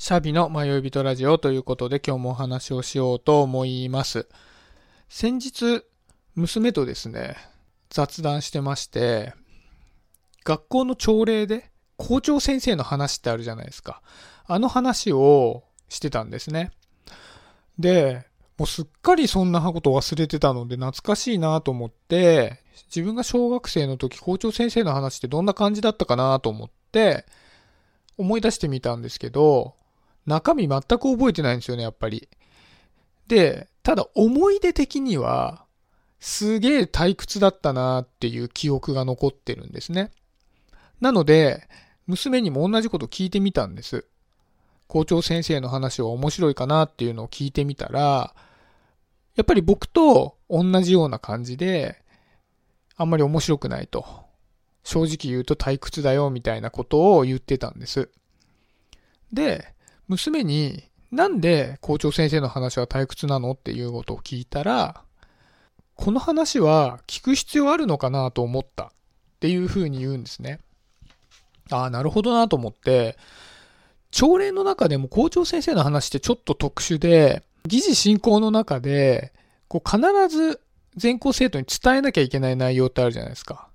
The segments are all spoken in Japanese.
シャビの迷い人ラジオということで今日もお話をしようと思います。先日、娘とですね、雑談してまして、学校の朝礼で校長先生の話ってあるじゃないですか。あの話をしてたんですね。で、もうすっかりそんなこと忘れてたので懐かしいなと思って、自分が小学生の時校長先生の話ってどんな感じだったかなと思って、思い出してみたんですけど、中身全く覚えてないんですよね、やっぱり。で、ただ思い出的には、すげえ退屈だったなっていう記憶が残ってるんですね。なので、娘にも同じこと聞いてみたんです。校長先生の話は面白いかなっていうのを聞いてみたら、やっぱり僕と同じような感じで、あんまり面白くないと。正直言うと退屈だよみたいなことを言ってたんです。で、娘になんで校長先生の話は退屈なのっていうことを聞いたら、この話は聞く必要あるのかなと思ったっていうふうに言うんですね。ああ、なるほどなと思って、朝礼の中でも校長先生の話ってちょっと特殊で、議事進行の中で、こう必ず全校生徒に伝えなきゃいけない内容ってあるじゃないですか。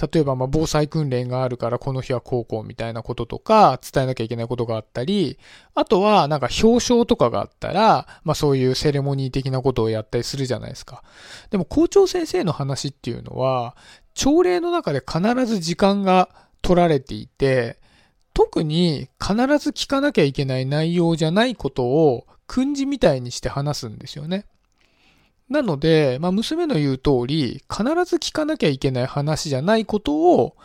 例えば、ま、防災訓練があるからこの日は高校みたいなこととか、伝えなきゃいけないことがあったり、あとは、なんか表彰とかがあったら、まあ、そういうセレモニー的なことをやったりするじゃないですか。でも、校長先生の話っていうのは、朝礼の中で必ず時間が取られていて、特に必ず聞かなきゃいけない内容じゃないことを、訓示みたいにして話すんですよね。なので、まあ、娘の言う通り、必ず聞かなきゃいけない話じゃないことを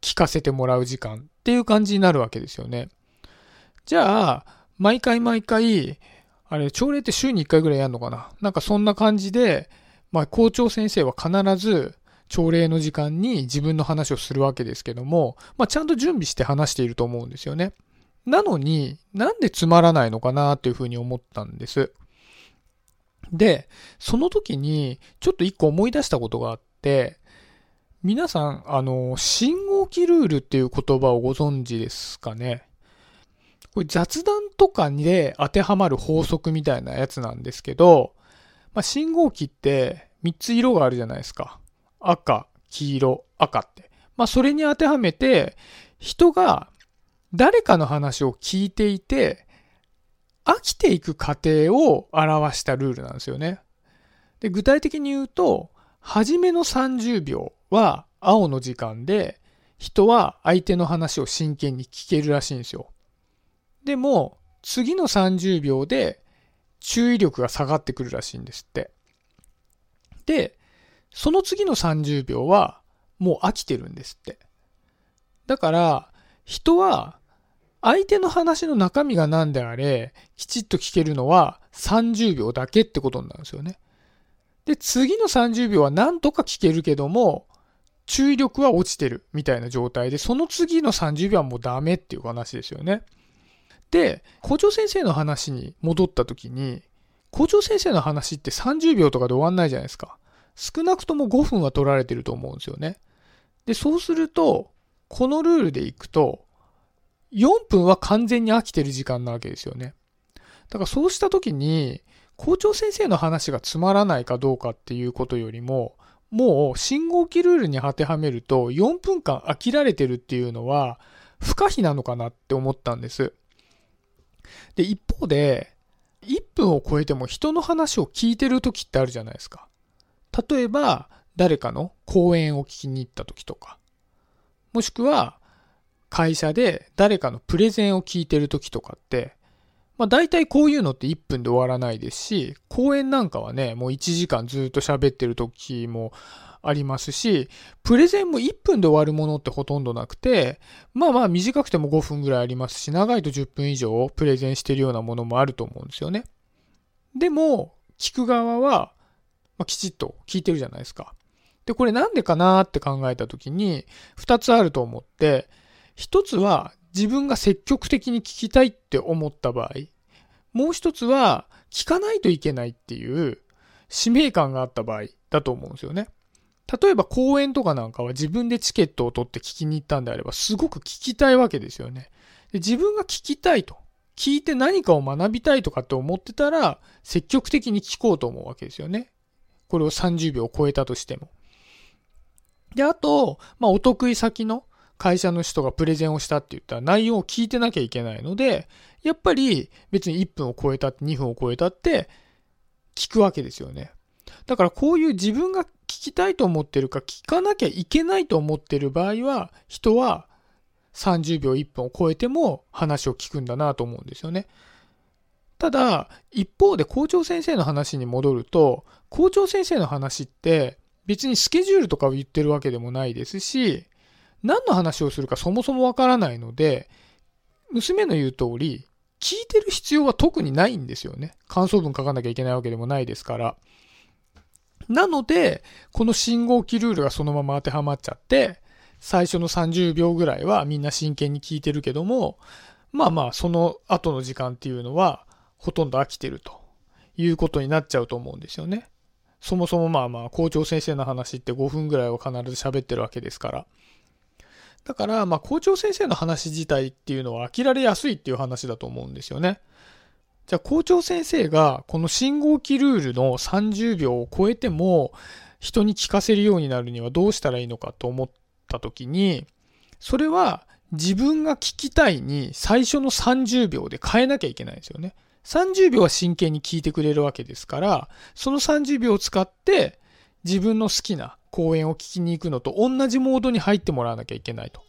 聞かせてもらう時間っていう感じになるわけですよね。じゃあ、毎回毎回、あれ、朝礼って週に1回ぐらいやるのかな？なんかそんな感じで、まあ、校長先生は必ず朝礼の時間に自分の話をするわけですけども、まあ、ちゃんと準備して話していると思うんですよね。なのに、なんでつまらないのかなっていうふうに思ったんです。で、その時に、ちょっと一個思い出したことがあって、皆さん、あの、信号機ルールっていう言葉をご存知ですかね？これ雑談とかで当てはまる法則みたいなやつなんですけど、まあ、信号機って3つ色があるじゃないですか。赤、黄色、赤って。まあ、それに当てはめて、人が誰かの話を聞いていて、飽きていく過程を表したルールなんですよね。で具体的に言うと、初めの30秒は青の時間で、人は相手の話を真剣に聞けるらしいんですよ。でも、次の30秒で注意力が下がってくるらしいんですって。で、その次の30秒はもう飽きてるんですって。だから、人は相手の話の中身が何であれ、きちっと聞けるのは30秒だけってことになるんですよね。で、次の30秒は何とか聞けるけども、注意力は落ちてるみたいな状態で、その次の30秒はもうダメっていう話ですよね。で、校長先生の話に戻った時に、校長先生の話って30秒とかで終わんないじゃないですか。少なくとも5分は取られてると思うんですよね。で、そうすると、このルールでいくと、4分は完全に飽きてる時間なわけですよね。だからそうした時に、校長先生の話がつまらないかどうかっていうことよりも、もう信号機ルールに当てはめると4分間飽きられてるっていうのは不可避なのかなって思ったんです。で、一方で、1分を超えても人の話を聞いてる時ってあるじゃないですか。例えば、誰かの講演を聞きに行った時とか、もしくは、会社で誰かのプレゼンを聞いてる時とかって、まあ大体こういうのって1分で終わらないですし、講演なんかはね、もう1時間ずっと喋ってる時もありますし、プレゼンも1分で終わるものってほとんどなくて、まあまあ短くても5分ぐらいありますし、長いと10分以上プレゼンしてるようなものもあると思うんですよね。でも、聞く側は、まあ、きちっと聞いてるじゃないですか。で、これなんでかなって考えた時に、2つあると思って、1つは自分が積極的に聞きたいって思った場合、もう一つは聞かないといけないっていう使命感があった場合だと思うんですよね。例えば公演とかなんかは自分でチケットを取って聞きに行ったんであればすごく聞きたいわけですよね。で自分が聞きたいと聞いて何かを学びたいとかって思ってたら、積極的に聞こうと思うわけですよね。これを30秒超えたとしても。で、あと、まあ、お得意先の会社の人がプレゼンをしたって言ったら内容を聞いてなきゃいけないので、やっぱり別に1分を超えたって2分を超えたって聞くわけですよね。だからこういう自分が聞きたいと思ってるか聞かなきゃいけないと思ってる場合は人は30秒1分を超えても話を聞くんだなと思うんですよね。ただ、一方で校長先生の話に戻ると、校長先生の話って別にスケジュールとかを言ってるわけでもないですし、何の話をするかそもそもわからないので、娘の言う通り、聞いてる必要は特にないんですよね。感想文書かなきゃいけないわけでもないですから。なので、この信号機ルールがそのまま当てはまっちゃって、最初の30秒ぐらいはみんな真剣に聞いてるけども、まあまあ、その後の時間っていうのは、ほとんど飽きてるということになっちゃうと思うんですよね。そもそもまあまあ、校長先生の話って5分ぐらいは必ず喋ってるわけですから。だから、まあ、校長先生の話自体っていうのは飽きられやすいっていう話だと思うんですよね。じゃあ、校長先生がこの信号機ルールの30秒を超えても人に聞かせるようになるにはどうしたらいいのかと思った時に、それは自分が聞きたいに最初の30秒で変えなきゃいけないんですよね。30秒は真剣に聞いてくれるわけですから、その30秒を使って自分の好きな講演を聞きに行くのと同じモードに入ってもらわなきゃいけないと。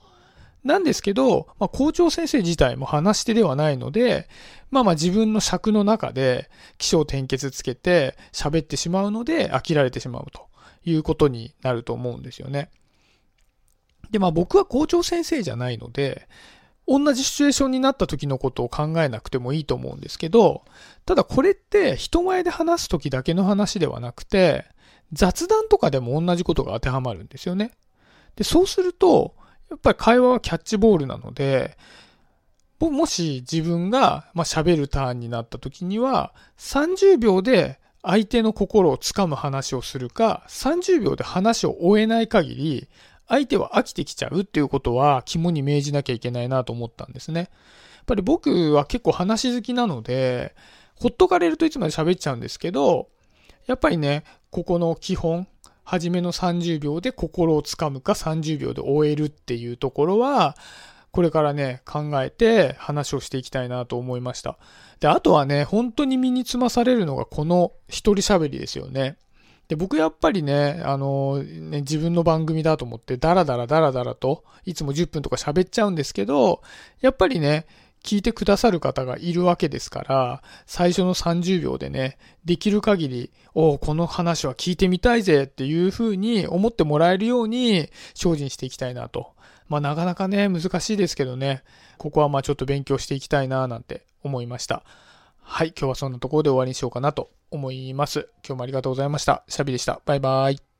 なんですけど、まあ、校長先生自体も話し手ではないので、まあまあ自分の尺の中で気象転結つけて喋ってしまうので飽きられてしまうということになると思うんですよね。で、まあ僕は校長先生じゃないので、同じシチュエーションになった時のことを考えなくてもいいと思うんですけど、ただこれって人前で話す時だけの話ではなくて、雑談とかでも同じことが当てはまるんですよね。で、そうすると、やっぱり会話はキャッチボールなので、もし自分が喋るターンになった時には、30秒で相手の心をつかむ話をするか、30秒で話を終えない限り、相手は飽きてきちゃうっていうことは肝に銘じなきゃいけないなと思ったんですね。やっぱり僕は結構話好きなので、ほっとかれるといつまで喋っちゃうんですけど、やっぱりね、ここの基本、初めの30秒で心をつかむか30秒で終えるっていうところは、これからね、考えて話をしていきたいなと思いました。で、あとはね、本当に身につまされるのがこの一人喋りですよね。で、僕やっぱりね、あの、ね、自分の番組だと思って、ダラダラダラダラと、いつも10分とか喋っちゃうんですけど、やっぱりね、聞いてくださる方がいるわけですから、最初の30秒でね、できる限り、おこの話は聞いてみたいぜっていう風に思ってもらえるように精進していきたいなと。まあなかなかね、難しいですけどね、ここはまあちょっと勉強していきたいななんて思いました。はい、今日はそんなところで終わりにしようかなと思います。今日もありがとうございました。シャビでした。バイバイ。